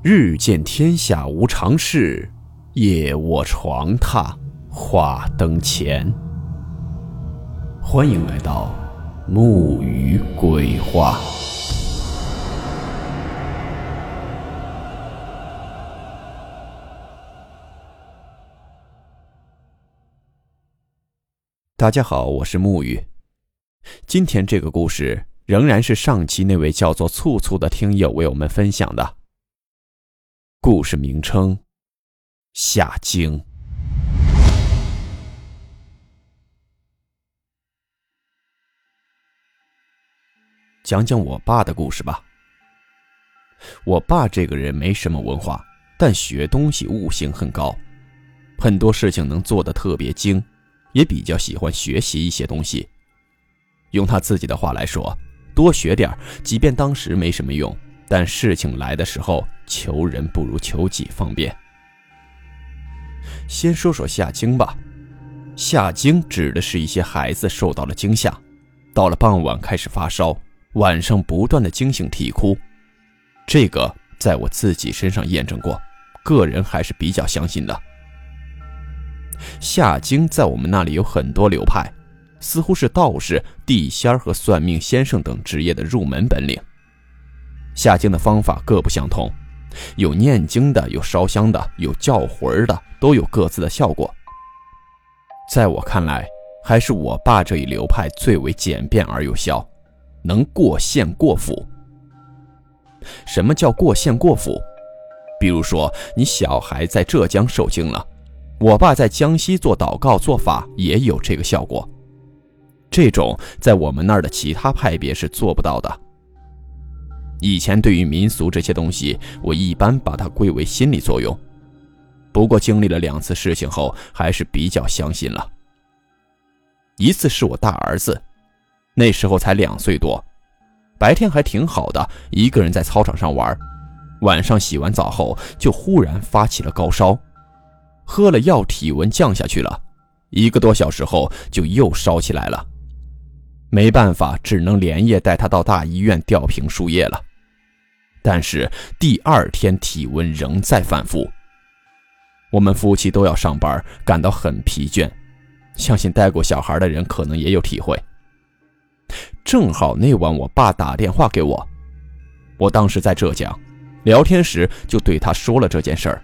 日见天下无常事，夜卧床榻话灯前。欢迎来到木鱼鬼话。大家好，我是木鱼。今天这个故事仍然是上期那位叫做醋醋的听友为我们分享的。故事名称：下经。讲讲我爸的故事吧。我爸这个人没什么文化，但学东西悟性很高，很多事情能做得特别精，也比较喜欢学习一些东西。用他自己的话来说，多学点即便当时没什么用。但事情来的时候，求人不如求己方便。先说说夏惊吧，夏惊指的是一些孩子受到了惊吓，到了傍晚开始发烧，晚上不断的惊醒啼哭。这个在我自己身上验证过，个人还是比较相信的。夏惊在我们那里有很多流派，似乎是道士、地仙和算命先生等职业的入门本领。夏经的方法各不相同，有念经的，有烧香的，有叫魂的，都有各自的效果。在我看来，还是我爸这一流派最为简便而有效，能过县过府。什么叫过县过府？比如说，你小孩在浙江受惊了，我爸在江西做祷告做法也有这个效果。这种在我们那儿的其他派别是做不到的。以前对于民俗这些东西，我一般把它归为心理作用。不过经历了两次事情后，还是比较相信了。一次是我大儿子，那时候才两岁多，白天还挺好的，一个人在操场上玩。晚上洗完澡后，就忽然发起了高烧，喝了药，体温降下去了，一个多小时后就又烧起来了。没办法，只能连夜带他到大医院吊瓶输液了。但是第二天体温仍在反复，我们夫妻都要上班，感到很疲倦。相信带过小孩的人可能也有体会。正好那晚我爸打电话给我，我当时在浙江，聊天时就对他说了这件事儿。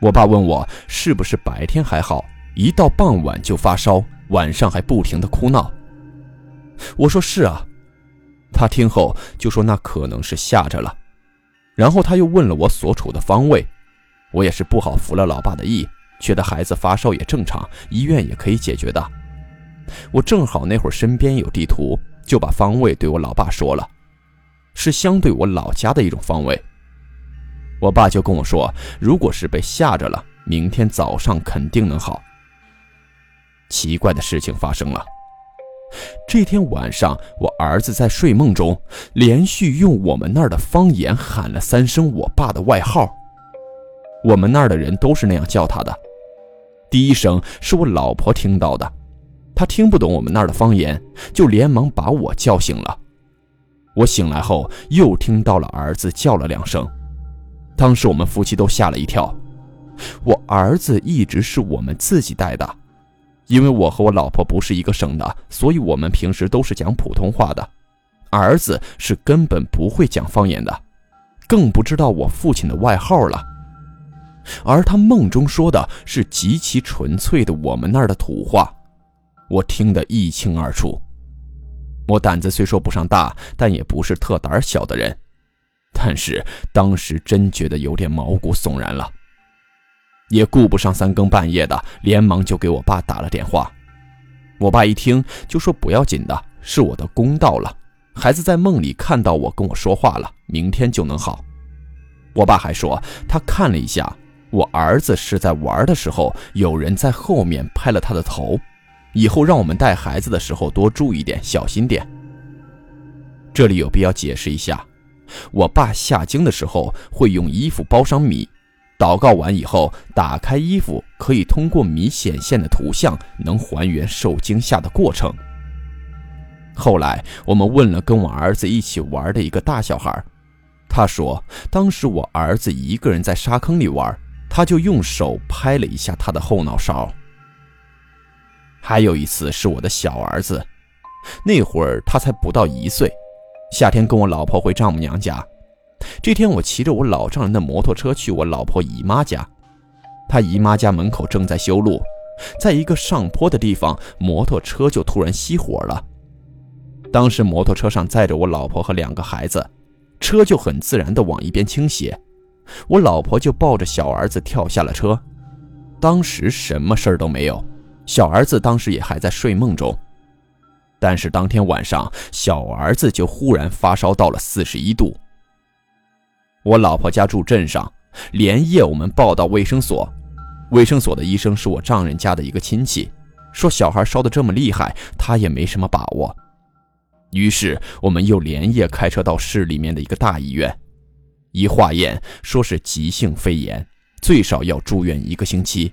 我爸问我是不是白天还好，一到傍晚就发烧，晚上还不停的哭闹。我说是啊。他听后就说：“那可能是吓着了。”然后他又问了我所处的方位，我也是不好服了老爸的意，觉得孩子发烧也正常，医院也可以解决的。我正好那会儿身边有地图，就把方位对我老爸说了，是相对我老家的一种方位。我爸就跟我说：“如果是被吓着了，明天早上肯定能好。”奇怪的事情发生了。这天晚上，我儿子在睡梦中连续用我们那儿的方言喊了三声我爸的外号。我们那儿的人都是那样叫他的。第一声是我老婆听到的，她听不懂我们那儿的方言，就连忙把我叫醒了。我醒来后又听到了儿子叫了两声，当时我们夫妻都吓了一跳。我儿子一直是我们自己带的。因为我和我老婆不是一个省的，所以我们平时都是讲普通话的。儿子是根本不会讲方言的，更不知道我父亲的外号了。而他梦中说的是极其纯粹的我们那儿的土话，我听得一清二楚。我胆子虽说不上大，但也不是特胆小的人，但是当时真觉得有点毛骨悚然了。也顾不上三更半夜的，连忙就给我爸打了电话。我爸一听就说：“不要紧的，是我的公到了，孩子在梦里看到我跟我说话了，明天就能好。”我爸还说他看了一下，我儿子是在玩的时候，有人在后面拍了他的头，以后让我们带孩子的时候多注意点，小心点。这里有必要解释一下，我爸下经的时候会用衣服包上米。祷告完以后，打开衣服，可以通过米显现的图像，能还原受惊吓的过程。后来我们问了跟我儿子一起玩的一个大小孩，他说，当时我儿子一个人在沙坑里玩，他就用手拍了一下他的后脑勺。还有一次是我的小儿子，那会儿他才不到一岁，夏天跟我老婆回丈母娘家。这天我骑着我老丈人的摩托车去我老婆姨妈家，他姨妈家门口正在修路，在一个上坡的地方，摩托车就突然熄火了。当时摩托车上载着我老婆和两个孩子，车就很自然地往一边倾斜，我老婆就抱着小儿子跳下了车，当时什么事儿都没有，小儿子当时也还在睡梦中。但是当天晚上，小儿子就忽然发烧到了四十一度。我老婆家住镇上，连夜我们报到卫生所。卫生所的医生是我丈人家的一个亲戚，说小孩烧得这么厉害，他也没什么把握。于是我们又连夜开车到市里面的一个大医院，一化验说是急性肺炎，最少要住院一个星期。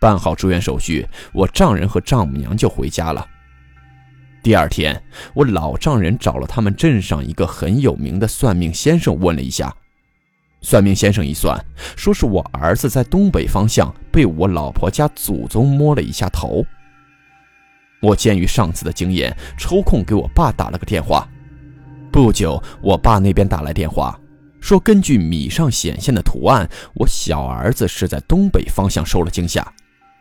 办好住院手续，我丈人和丈母娘就回家了。第二天，我老丈人找了他们镇上一个很有名的算命先生问了一下，算命先生一算，说是我儿子在东北方向被我老婆家祖宗摸了一下头。我鉴于上次的经验，抽空给我爸打了个电话。不久，我爸那边打来电话，说根据米上显现的图案，我小儿子是在东北方向受了惊吓，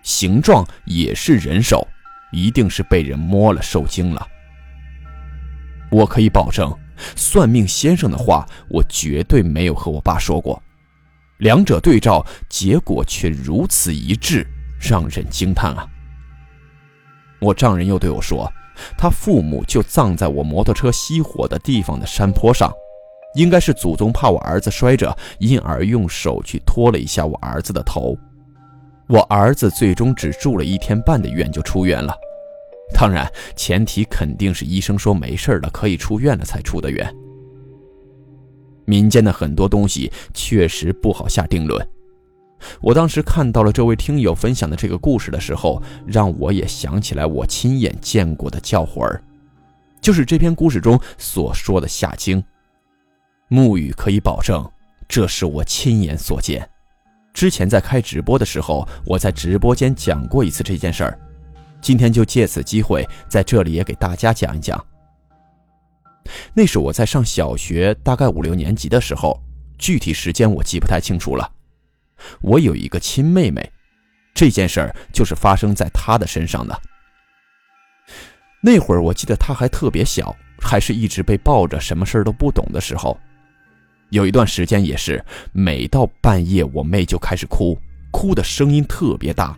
形状也是人手。一定是被人摸了，受惊了。我可以保证，算命先生的话，我绝对没有和我爸说过。两者对照，结果却如此一致，让人惊叹啊！我丈人又对我说，他父母就葬在我摩托车熄火的地方的山坡上，应该是祖宗怕我儿子摔着，因而用手去托了一下我儿子的头。我儿子最终只住了一天半的院就出院了，当然前提肯定是医生说没事了可以出院了才出的院。民间的很多东西确实不好下定论。我当时看到了这位听友分享的这个故事的时候，让我也想起来我亲眼见过的叫魂儿，就是这篇故事中所说的夏经。木雨可以保证，这是我亲眼所见。之前在开直播的时候，我在直播间讲过一次这件事儿，今天就借此机会在这里也给大家讲一讲。那是我在上小学，大概五六年级的时候，具体时间我记不太清楚了。我有一个亲妹妹，这件事儿就是发生在她的身上的。那会儿我记得她还特别小，还是一直被抱着，什么事儿都不懂的时候。有一段时间也是，每到半夜，我妹就开始哭，哭的声音特别大。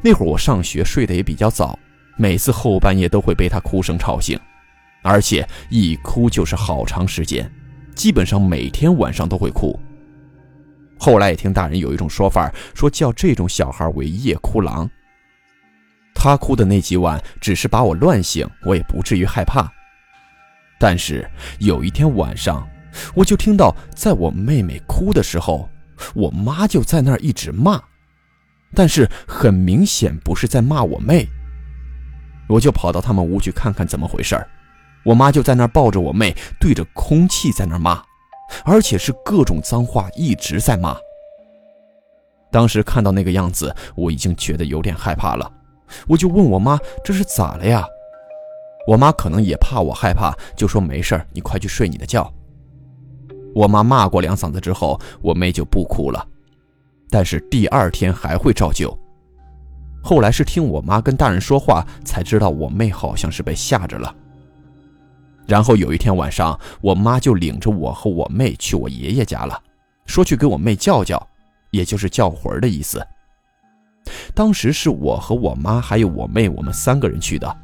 那会儿我上学睡得也比较早，每次后半夜都会被她哭声吵醒，而且一哭就是好长时间，基本上每天晚上都会哭。后来也听大人有一种说法，说叫这种小孩为夜哭郎。她哭的那几晚，只是把我乱醒，我也不至于害怕。但是有一天晚上。我就听到，在我妹妹哭的时候，我妈就在那儿一直骂，但是很明显不是在骂我妹。我就跑到他们屋去看看怎么回事我妈就在那儿抱着我妹，对着空气在那儿骂，而且是各种脏话一直在骂。当时看到那个样子，我已经觉得有点害怕了，我就问我妈这是咋了呀？我妈可能也怕我害怕，就说没事你快去睡你的觉。我妈骂过两嗓子之后，我妹就不哭了，但是第二天还会照旧。后来是听我妈跟大人说话，才知道我妹好像是被吓着了。然后有一天晚上，我妈就领着我和我妹去我爷爷家了，说去给我妹叫叫，也就是叫魂的意思。当时是我和我妈还有我妹，我们三个人去的，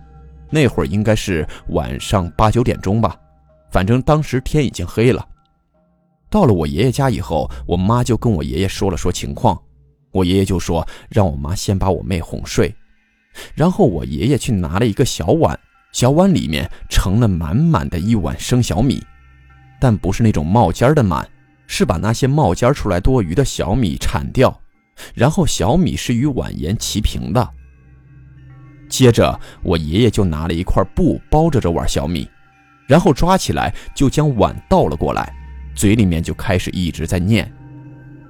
那会儿应该是晚上八九点钟吧，反正当时天已经黑了。到了我爷爷家以后，我妈就跟我爷爷说了说情况，我爷爷就说让我妈先把我妹哄睡，然后我爷爷去拿了一个小碗，小碗里面盛了满满的一碗生小米，但不是那种冒尖的满，是把那些冒尖出来多余的小米铲掉，然后小米是与碗沿齐平的。接着我爷爷就拿了一块布包着这碗小米，然后抓起来就将碗倒了过来，嘴里面就开始一直在念，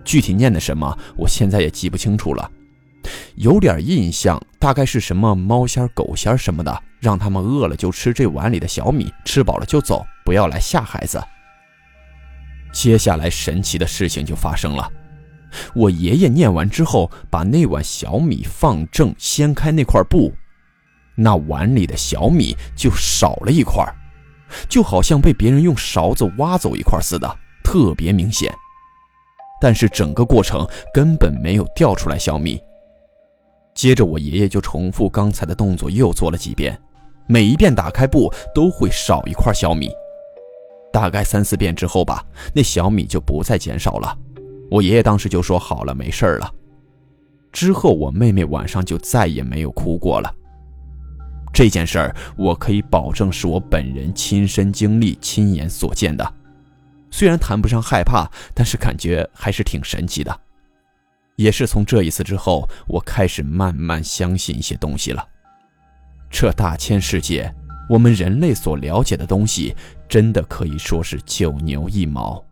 具体念的什么，我现在也记不清楚了，有点印象，大概是什么猫仙狗仙什么的，让他们饿了就吃这碗里的小米，吃饱了就走，不要来吓孩子。接下来神奇的事情就发生了，我爷爷念完之后，把那碗小米放正，掀开那块布，那碗里的小米就少了一块，就好像被别人用勺子挖走一块似的，特别明显。但是整个过程根本没有掉出来小米。接着我爷爷就重复刚才的动作又做了几遍，每一遍打开布都会少一块小米。大概三四遍之后吧，那小米就不再减少了。我爷爷当时就说：“好了，没事了。”之后我妹妹晚上就再也没有哭过了。这件事儿我可以保证是我本人亲身经历、亲眼所见的。虽然谈不上害怕，但是感觉还是挺神奇的。也是从这一次之后，我开始慢慢相信一些东西了。这大千世界。我们人类所了解的东西，真的可以说是九牛一毛。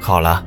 好了，